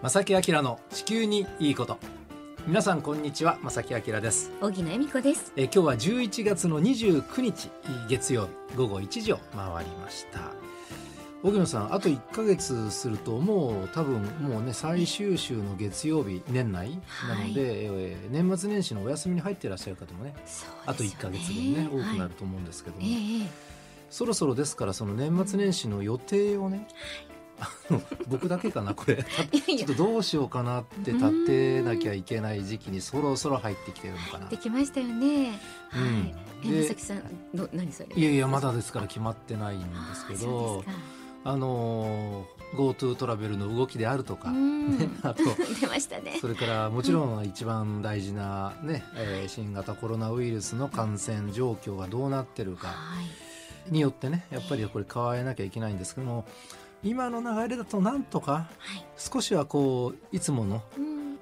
正木明の地球にいいこと。皆さんこんにちは正木明です。荻野恵美子です。え今日は11月の29日月曜日午後1時を回りました。荻野さんあと1か月するともう多分もうね最終週の月曜日年内？なので、はい、えー、年末年始のお休みに入っていらっしゃる方もね、ね、あと1か月分ね、多くなると思うんですけども、はいえー、そろそろですからその年末年始の予定をね、僕だけかなこれちょっとどうしようかなって立てなきゃいけない時期にそろそろ入ってきてるのかな。できましたよね。うん、山崎さんの何それ？いやいやまだですから決まってないんですけど。あの GoTo トラベルの動きであるとか、ね、あと 出ましたねそれからもちろん一番大事なね、えー、新型コロナウイルスの感染状況がどうなってるかによってねやっぱりこれ変えなきゃいけないんですけども今の流れだとなんとか少しはこういつもの、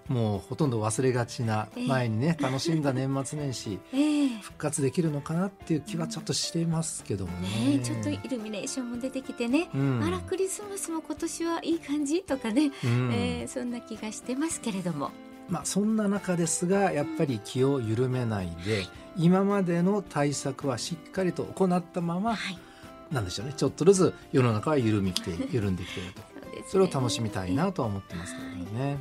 もうほとんど忘れがちな前にね、楽しんだ年末年始、復活できるのかなっていう気はちょっとしていますけどもね、ね、ちょっとイルミネーションも出てきてね、うん、あらクリスマスも今年はいい感じとかね、うん、えー、そんな気がしてますけれども。まあ、そんな中ですがやっぱり気を緩めないで、今までの対策はしっかりと行ったまま、はいなんでしょうね。ちょっとずつ世の中は緩みきて緩んできていると。それを楽しみたいなとは思ってますけどね。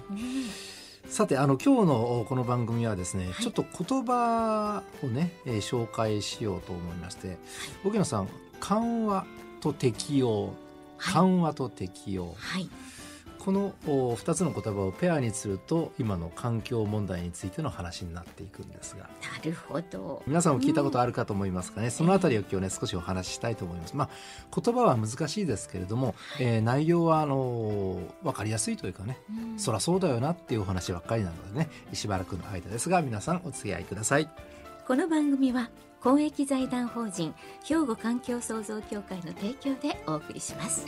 さてあの今日のこの番組はですね、はい、ちょっと言葉をね、えー、紹介しようと思いまして、はい、沖野さん緩和と適用緩和と適用、はい、この2つの言葉をペアにすると今の環境問題についての話になっていくんですがなるほど皆さんも聞いたことあるかと思いますかね、うん、そのあたりを今日ね少しお話ししたいと思います。まあ、言葉は難しいですけれども、えー、内容はあの分かりやすいというかね、うん、そりゃそうだよなっていうお話ばっかりなのでねしばらくの間ですが皆さんお付き合いください。この番組は公益財団法人兵庫環境創造協会の提供でお送りします。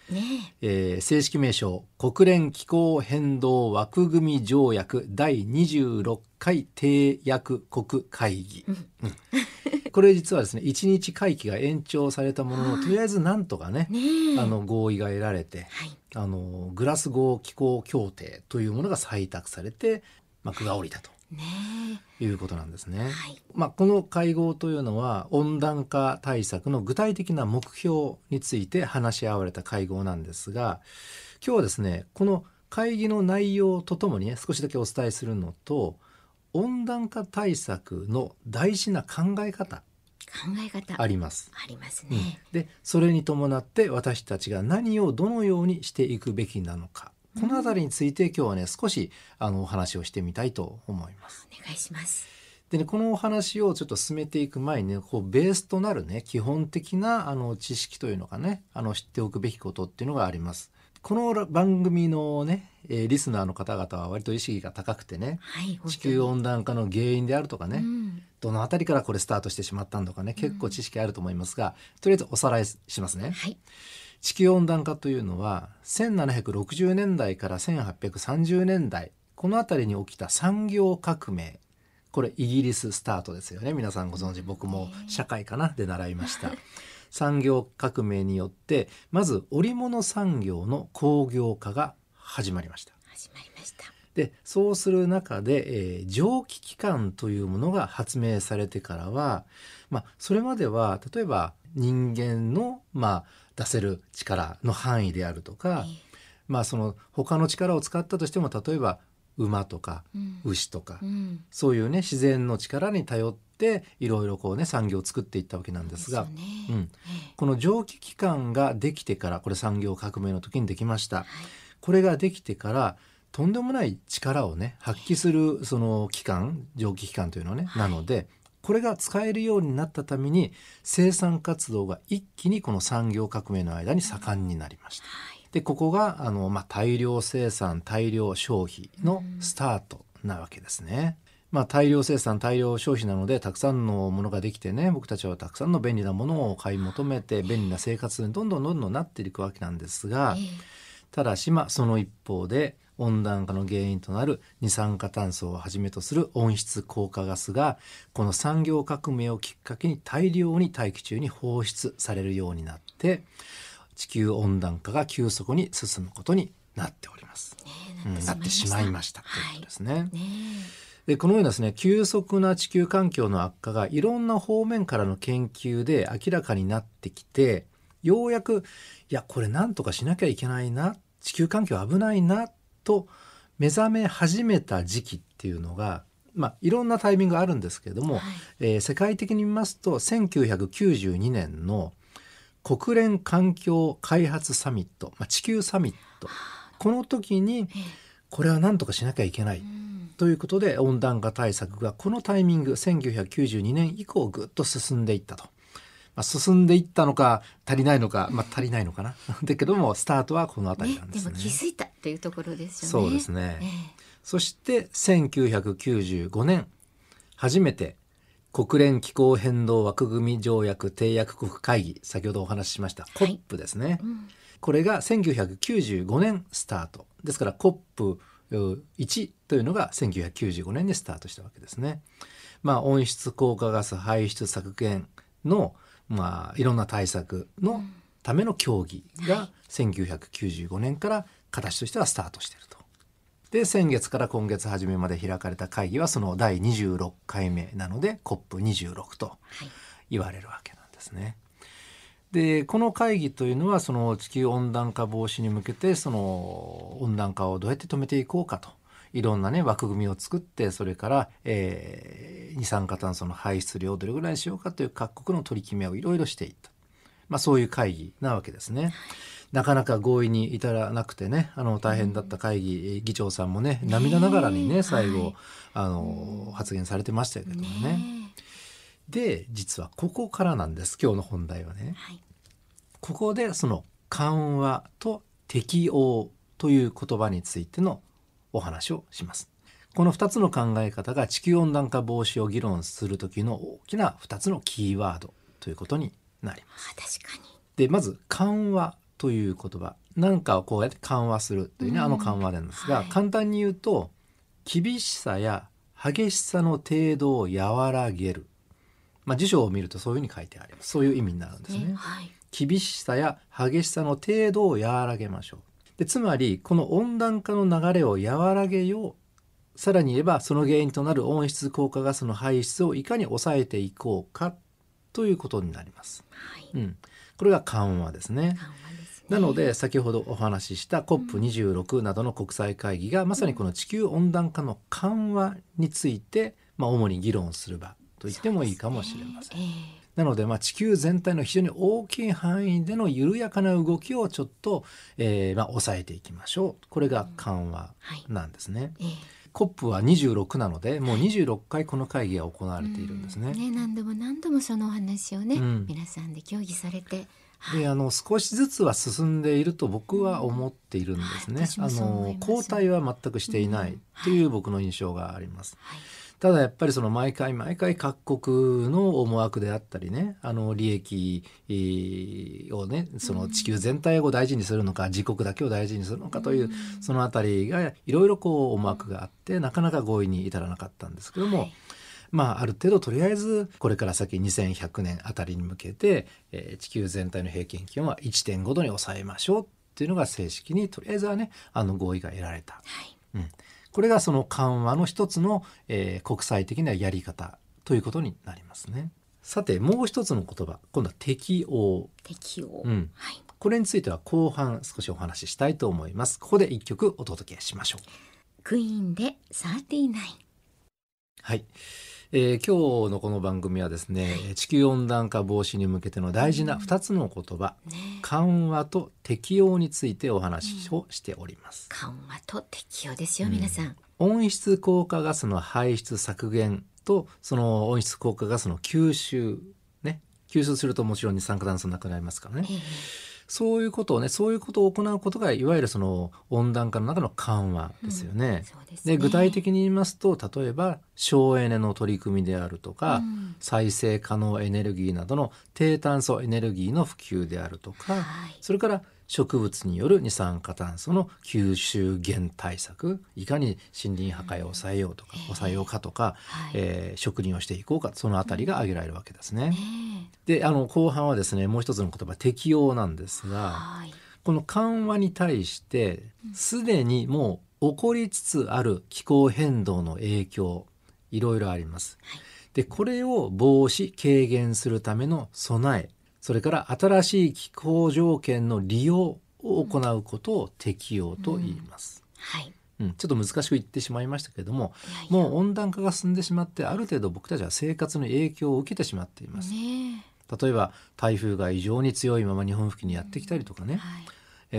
ねえ。ー、正式名称国連気候変動枠組み条約第26回締約国会議、うん、これ実はですね1日会期が延長されたもののとりあえずなんとかねあの合意が得られて、はい、あのグラスゴー気候協定というものが採択されて幕が下りたと。ねいうことなんですね。はい、まあ、この会合というのは温暖化対策の具体的な目標について話し合われた会合なんですが今日はですねこの会議の内容とともにね少しだけお伝えするのと温暖化対策の大事な考え方考え方あります。ありますね。うん、でそれに伴って私たちが何をどのようにしていくべきなのかこの辺りについて今日はね少しあのお話をしてみたいと思います。お願いします。でねこのお話をちょっと進めていく前にねこうベースとなるね基本的なあの知識というのがねあの知っておくべきことっていうのがあります。この番組のね、えー、リスナーの方々は割と意識が高くてね、はい、地球温暖化の原因であるとかね、うん、どの辺りからこれスタートしてしまったのとかね結構知識あると思いますが、うん、とりあえずおさらいしますね。はい地球温暖化というのは1760年代から1830年代この辺りに起きた産業革命。これイギリススタートですよね。皆さんご存知。僕も社会かなで習いました。産業革命によってまず織物産業の工業化が始まりました。始まりました。でそうする中で、えー、蒸気機関というものが発明されてからは、まあ、それまでは例えば人間の、まあ、出せる力の範囲であるとか、まあその他の力を使ったとしても例えば馬とか牛とか、うん、そういうね自然の力に頼っていろいろこうね産業を作っていったわけなんですが、ね、うん、この蒸気機関ができてからこれ産業革命の時にできました。はい、これができてからとんでもない力をね発揮するその機関蒸気機関というのはね、はい、なのでこれが使えるようになったために生産活動が一気にこの産業革命の間に盛んになりました。でここがあの、まあ、大量生産大量消費のスタートなわけですね。まあ、大量生産大量消費なのでたくさんのものができてね僕たちはたくさんの便利なものを買い求めて便利な生活にどんどんどんどんなっていくわけなんですがただしまあその一方で温暖化の原因となる二酸化炭素をはじめとする温室効果ガスがこの産業革命をきっかけに大量に大気中に放出されるようになって地球温暖化が急速に進むことになっております。なってしまいましたということですね。はいねでこのようなですね急速な地球環境の悪化がいろんな方面からの研究で明らかになってきてようやくいやこれなんとかしなきゃいけないな地球環境危ないなと目覚め始めた時期っていうのがまあ、いろんなタイミングがあるんですけれども、はい、えー、世界的に見ますと1992年の国連環境開発サミット、まあ、地球サミット。この時にこれは何とかしなきゃいけない、ということで温暖化対策がこのタイミング1992年以降ぐっと進んでいったと。まあ、進んでいったのか足りないのか、まあ、足りないのかな。だけどもスタートはこの辺りなんですね。ねでも気づいたというところですよね。そうですね、えー、そして1995年初めて国連気候変動枠組み条約締約国会議先ほどお話ししました、はい、COP ですね、うん、これが1995年スタート。ですから COP 1というのが1995年にスタートしたわけですね。まあ、温室効果ガス排出削減の、まあ、いろんな対策のための協議が1995年から形としてはスタートしていると。で先月から今月初めまで開かれた会議はその第26回目なので COP26 と言われるわけなんですね。でこの会議というのはその地球温暖化防止に向けてその温暖化をどうやって止めていこうかといろんなね枠組みを作ってそれから、えー、二酸化炭素の排出量をどれぐらいにしようかという各国の取り決めをいろいろしていった、まあ、そういう会議なわけですね。なかなか合意に至らなくてねあの大変だった会議、議長さんもね涙ながらにね最後、はい、あの発言されてましたけどもね。で実はここからなんです今日の本題はね。はい、ここでその緩和と適応という言葉についてのお話をします。この2つの考え方が地球温暖化防止を議論する時の大きな2つのキーワードということになります。確かに。でまず緩和という言葉何かをこうやって緩和するというね、あの緩和なんですが、はい、簡単に言うと厳しさや激しさの程度を和らげる。まあ、辞書を見るとそういうふうに書いてあります。そういう意味になるんですね、ねはい、厳しさや激しさの程度を和らげましょうでつまりこの温暖化の流れを和らげよう。さらに言えばその原因となる温室効果ガスの排出をいかに抑えていこうかということになります、はい、うん、これが緩和ですね。なので先ほどお話しした COP26 などの国際会議がまさにこの地球温暖化の緩和について、まあ、主に議論する場と言ってもいいかもしれません。なので、まあ、地球全体の非常に大きい範囲での緩やかな動きをちょっと、えーまあ、抑えていきましょう。これが緩和なんですね。うんはい、コップは26なのでもう26回この会議が行われているんですね。うん、ね何度も何度もそのお話をね、うん、皆さんで協議されて。であの少しずつは進んでいると僕は思っているんですね。あの後退は全くしていないという僕の印象があります。はいただやっぱりその毎回毎回各国の思惑であったりねあの利益をねその地球全体を大事にするのか自国だけを大事にするのかというその辺りがいろいろこう思惑があってなかなか合意に至らなかったんですけども。はいまあ、ある程度とりあえずこれから先2100年あたりに向けて、えー、地球全体の平均気温は1.5度に抑えましょうっていうのが正式にとりあえずはねあの合意が得られた。はい、うんこれがその緩和の一つの、えー、国際的なやり方ということになりますね。さてもう一つの言葉今度は適応。適応、うん、はい、これについては後半少しお話ししたいと思います。ここで一曲お届けしましょう。クイーンで39。はい。えー、今日のこの番組はですね、はい、地球温暖化防止に向けての大事な2つの言葉、うんね、緩和と適応についてお話をしております、うん、緩和と適応ですよ、皆さん。温室効果ガスの排出削減とその温室効果ガスの吸収ね。吸収するともちろん二酸化炭素なくなりますからね、えー、そういうことをねそういうことを行うことがいわゆるその温暖化の中の緩和ですよね。うん、で、ね、具体的に言いますと例えば省エネの取り組みであるとか、うん、再生可能エネルギーなどの低炭素エネルギーの普及であるとか、はい、それから植物による二酸化炭素の吸収減対策いかに森林破壊を抑えようとか、抑えようかとか、えー、植林をしていこうかそのあたりが挙げられるわけですね。であの後半はですねもう一つの言葉適用なんですが、この緩和に対してすでにもう起こりつつある気候変動の影響いろいろあります。でこれを防止軽減するための備えそれから新しい気候条件の利用を行うことを適用と言います。うん、はい。うん、ちょっと難しく言ってしまいましたけれどももう温暖化が進んでしまってある程度僕たちは生活の影響を受けてしまっています。ね、例えば台風が異常に強いまま日本付近にやってきたりとかね、うんはい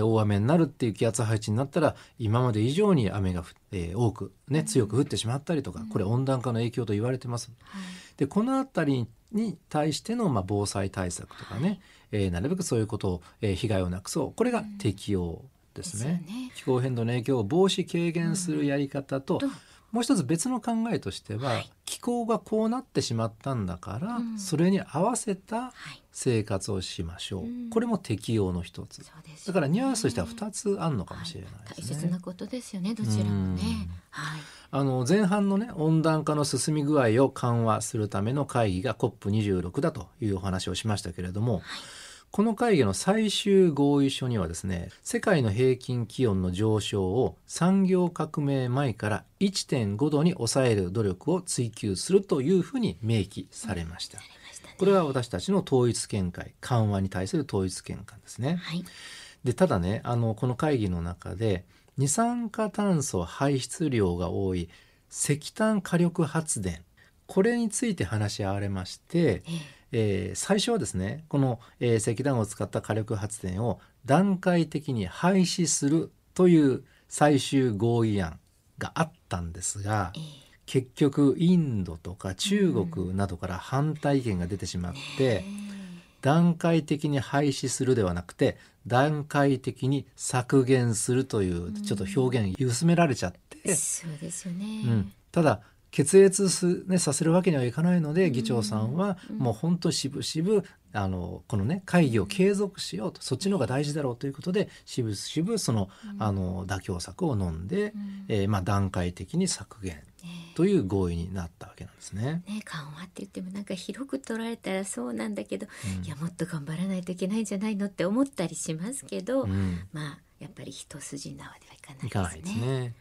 大雨になるっていう気圧配置になったら今まで以上に雨が、えー、多く、ね、強く降ってしまったりとか、これ温暖化の影響と言われてます。でこの辺りに対しての、まあ、防災対策とかね、はい、えー、なるべくそういうことを、えー、被害をなくそう。これが適用ですね。うんね、気候変動の影響を防止軽減するやり方と、うん、もう一つ別の考えとしては、はい、気候がこうなってしまったんだから、うん、それに合わせた生活をしましょう、これも適用の一つ、ね、だからニュアンスとしては2つあるのかもしれないですね、はい、大切なことですよねどちらもね、はい。あの前半のね温暖化の進み具合を緩和するための会議が COP26 だというお話をしましたけれども、はい、この会議の最終合意書にはですね世界の平均気温の上昇を産業革命前から1.5度に抑える努力を追求するというふうに明記されました。うんこれは私たちの統一見解緩和に対する統一見解ですね。はい、でただねあのこの会議の中で二酸化炭素排出量が多い石炭火力発電これについて話し合われまして、えー、最初はですねこの、えー、石炭を使った火力発電を段階的に廃止するという最終合意案があったんですが、結局インドとか中国などから反対意見が出てしまって、段階的に廃止するではなくて段階的に削減するというちょっと表現薄められちゃって、そうですよね、うん、ただ決裂す、ね、させるわけにはいかないので議長さんはもう本当しぶしぶあのこのね会議を継続しようとそっちの方が大事だろうということでしぶしぶそのあの妥協策を飲んで、えー、まあ段階的に削減という合意になったわけなんですね。ね緩和って言ってもなんか広く取られたらそうなんだけど、うん、いやもっと頑張らないといけないんじゃないのって思ったりしますけど、うん、まあやっぱり一筋縄ではいかないですね。いかないですね。うん、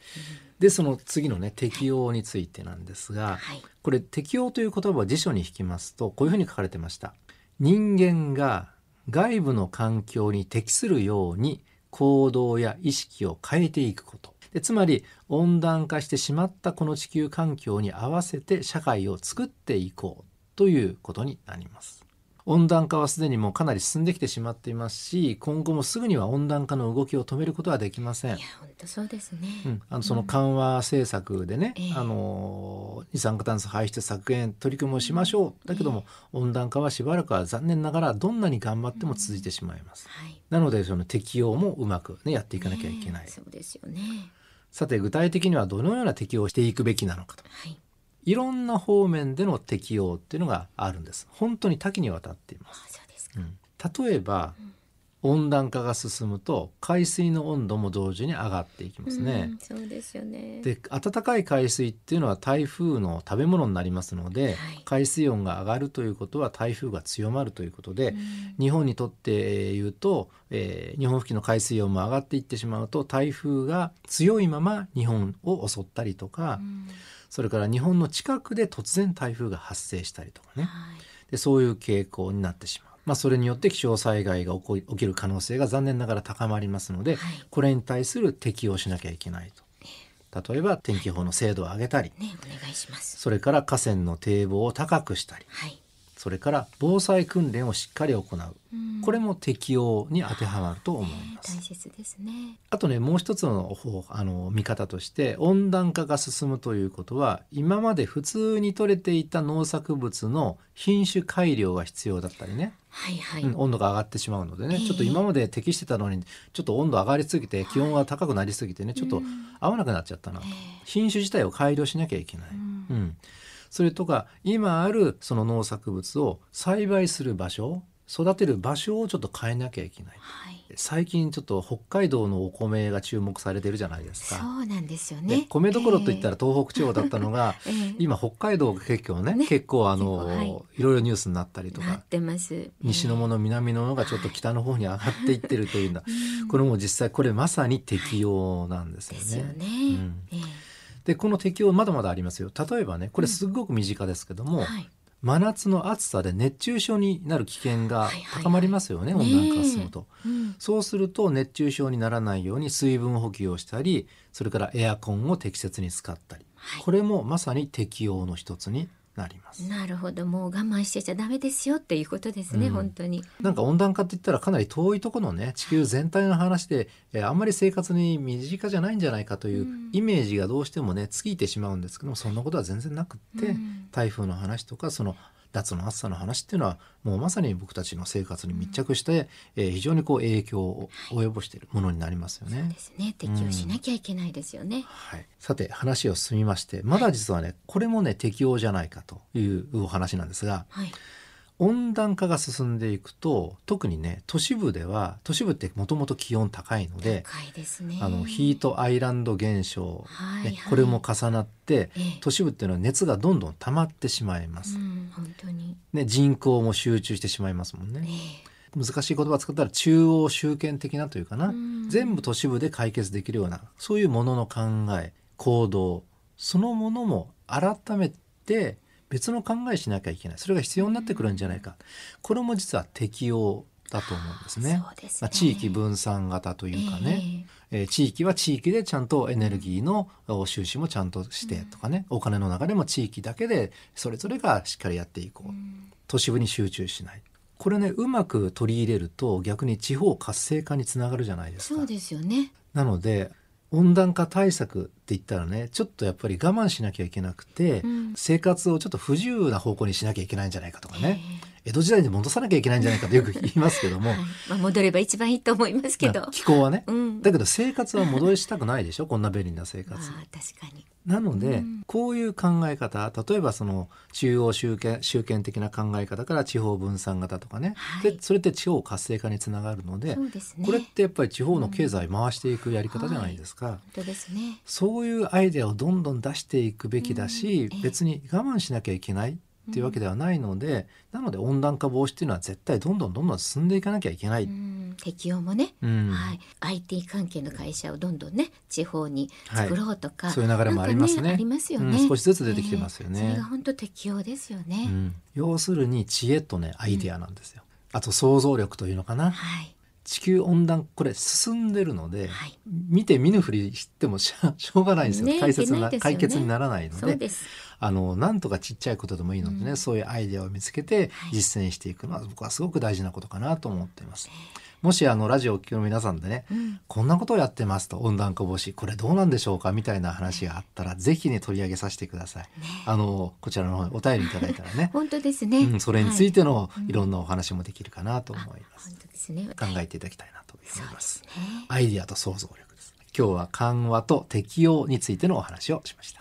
でその次のね適用についてなんですが、はい、これ適用という言葉を辞書に引きますとこういうふうに書かれてました。人間が外部の環境に適するように行動や意識を変えていくこと。でつまり温暖化してしまったこの地球環境に合わせて社会を作っていこうということになります。温暖化はすでにもうかなり進んできてしまっていますし今後もすぐには温暖化の動きを止めることはできません。いや本当そうですね、うん、あのその緩和政策でね、うん、あの二酸化炭素排出削減取り組みをしましょう、だけども、えー、温暖化はしばらくは残念ながらどんなに頑張っても続いてしまいます。はい、なのでその適用もうまくねやっていかなきゃいけない。そうですよね。さて具体的にはどのような適用をしていくべきなのかと、はい、いろんな方面での適用っていうのがあるんです。本当に多岐にわたっています、うん、例えば、うん。温暖化が進むと海水の温度も同時に上がっていきますね。うそうですよね。で暖かい海水っていうのは台風の食べ物になりますので、はい、海水温が上がるということは台風が強まるということで、日本にとって言うと、えー、日本付近の海水温も上がっていってしまうと台風が強いまま日本を襲ったりとか、それから日本の近くで突然台風が発生したりとかね、はい、でそういう傾向になってしまう。まあ、それによって気象災害が起きる可能性が残念ながら高まりますので、はい、これに対する適用しなきゃいけないと。例えば天気予報の精度を上げたり、ね、お願いします。それから河川の堤防を高くしたり、はい、それから防災訓練をしっかり行う、うん、これも適用に当てはまると思います。大切ですね。あとねもう一つの方あの見方として温暖化が進むということは今まで普通に取れていた農作物の品種改良が必要だったりね。はいはい、うん、温度が上がってしまうのでね、えー、ちょっと今まで適してたのにちょっと温度上がりすぎて気温が高くなりすぎてね、はい、ちょっと合わなくなっちゃったなと、えー、品種自体を改良しなきゃいけない。うん、うんそれとか今あるその農作物を栽培する場所育てる場所をちょっと変えなきゃいけない、はい、最近ちょっと北海道のお米が注目されてるじゃないですか。そうなんですよね。米どころといったら東北地方だったのが、えー、今北海道が結構ね、ね、結構あの、はい、いろいろニュースになったりとか西のもの南のものがちょっと北の方に上がっていってるというよ うな、はい、これも実際これまさに適用なんですよね。よね。うん。えーでこの適用まだまだありますよ。例えばねこれすごく身近ですけども、うんはい、真夏の暑さで熱中症になる危険が高まりますよね、はいはいはい、温暖化が進むと、うん、そうすると熱中症にならないように水分補給をしたりそれからエアコンを適切に使ったり、はい、これもまさに適用の一つになります。なるほど。もう我慢してちゃダメですよっていうことですね、うん、本当に。なんか温暖化って言ったらかなり遠いところのね地球全体の話で、えー、あんまり生活に身近じゃないんじゃないかというイメージがどうしてもね尽きてしまうんですけどもそんなことは全然なくって、うん、台風の話とかその脱の暑さの話っていうのはもうまさに僕たちの生活に密着して、えー、非常にこう影響を及ぼしているものになりますよね。そうですね適用しなきゃいけないですよね。うん、はい、さて話を進みましてまだ実はねこれもね適用じゃないかというお話なんですが。はい温暖化が進んでいくと特にね都市部では都市部ってもともと気温高いのでね、あのヒートアイランド現象、はいはい、これも重なって、ええ、都市部っていうのは熱がどんどん溜まってしまいます。うん、本当に。ね、人口も集中してしまいますもんね。え、難しい言葉を使ったら中央集権的なというかな、うん、全部都市部で解決できるようなそういうものの考え行動そのものも改めて別の考えしなきゃいけない。それが必要になってくるんじゃないか。これも実は適用だと思うんですね。すね。まあ、地域分散型というかね、えー、えー、地域は地域でちゃんとエネルギーの収支もちゃんとしてとかね、うん、お金の中でも地域だけでそれぞれがしっかりやっていこう、うん、都市部に集中しない。これねうまく取り入れると逆に地方活性化につながるじゃないですか。そうですよね。なので温暖化対策って言ったらねちょっとやっぱり我慢しなきゃいけなくて、うん、生活をちょっと不自由な方向にしなきゃいけないんじゃないかとかね。江戸時代に戻さなきゃいけないんじゃないかとよく言いますけども、はい、まあ、戻れば一番いいと思いますけど。気候はね、うん、だけど生活は戻したくないでしょ？こんな便利な生活、まあ、確かになので、うん、こういう考え方例えばその中央集権集権的な考え方から地方分散型とかね、はい、でそれって地方活性化につながるので、ね、これってやっぱり地方の経済回していくやり方じゃないですか、うん。はい、本当ですね、そういうアイデアをどんどん出していくべきだし、うん、別に我慢しなきゃいけないっていうわけではないので、うん、なので温暖化防止っていうのは絶対どんどんどんどん進んでいかなきゃいけない。適用もね、うん、はい、IT 関係の会社をどんどんね地方に作ろうとか、はい、そういう流れもありますね。ねありますよね、うん、少しずつ出てきてますよね。えー、それが本当適用ですよね、要するに知恵とねアイディアなんですよ。あと想像力というのかな。はい。地球温暖これ進んでるので、はい、見て見ぬふりしてもしょうがないんですよ、ね、解説な、ね、解決にならないのであのなんとかちっちゃいことでもいいのでね、うん、そういうアイデアを見つけて実践していくのは僕はすごく大事なことかなと思っています。もしあのラジオを聴きの皆さんでね、うん、こんなことをやってますと温暖化防止これどうなんでしょうかみたいな話があったらぜひね取り上げさせてください。ね、あのこちらの方にお便りいただいたらね。本当ですね、うん、それについてのい。ろんなお話もできるかなと思います。本当ですね、考えていただきたいなと思います。すね、アイディアと想像力です。今日は緩和と適用についてのお話をしました。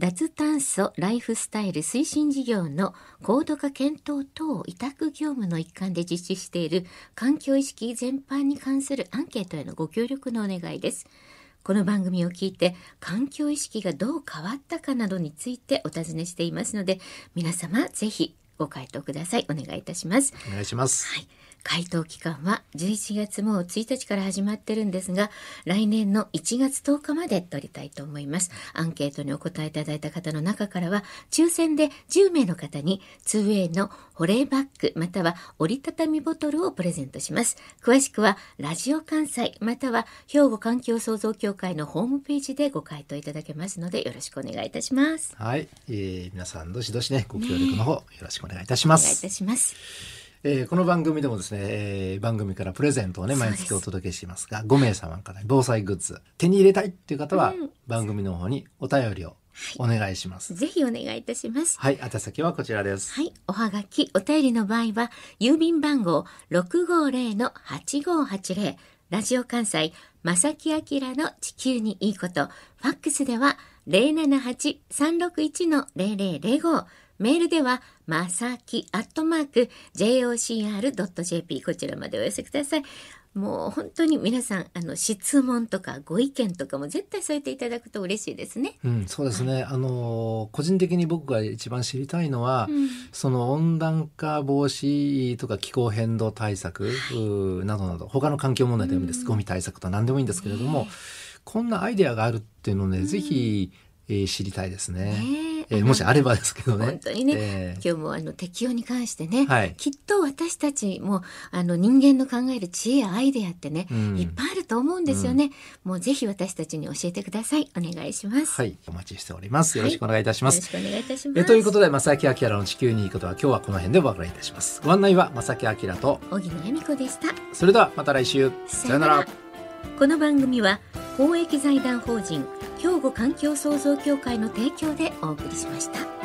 脱炭素ライフスタイル推進事業の高度化検討等委託業務の一環で実施している環境意識全般に関するアンケートへのご協力のお願いです。この番組を聞いて環境意識がどう変わったかなどについてお尋ねしていますので皆様ぜひご回答ください。お願いいたします。お願いします、はい、回答期間は11月もう1日から始まってるんですが、来年の1月10日まで取りたいと思います。アンケートにお答えいただいた方の中からは、抽選で10名の方に 2way の保冷バッグまたは折りたたみボトルをプレゼントします。詳しくは、ラジオ関西または兵庫環境創造協会のホームページでご回答いただけますので、よろしくお願いいたします。はい。えー、皆さんどしどしね、ご協力の方、よろしくお願いいたします。お願いいたします。えー、この番組でもですね、えー、番組からプレゼントをね毎月お届けしますが5名様から防災グッズ手に入れたいっていう方は、うん、番組の方にお便りをお願いします、はい、ぜひお願いいたします。はい宛先はこちらです。はいおはがきお便りの場合は郵便番号650の8580ラジオ関西正木明の地球にいいこと。ファックスでは078-361-0005メールでは、まさきアットマーク jocr.jp こちらまでお寄せください。もう本当に皆さんあの質問とかご意見とかも絶対添えていただくと嬉しいですね。うん、そうですね。はい、あの個人的に僕が一番知りたいのは、うん、その温暖化防止とか気候変動対策、はい、などなど他の環境問題でもいいです。うん、ゴミ対策と何でもいいんですけれども、こんなアイデアがあるっていうのをね、うん、ぜひ、えー、知りたいですね。ねえー、もしあればですけどね。本当にね、えー、今日もあの適用に関してね、はい、きっと私たちもあの人間の考える知恵やアイデアってね、うん、いっぱいあると思うんですよね、うん、もうぜひ私たちに教えてください。お願いします。はい、お待ちしております。よろしくお願いいたします。はい、よろしくお願いいたします。えということで、正木明の地球にいいことは今日はこの辺でお別れいたします。ご案内は正木明と小木野恵美子でした。それではまた来週。さよなら。この番組は公益財団法人兵庫環境創造協会の提供でお送りしました。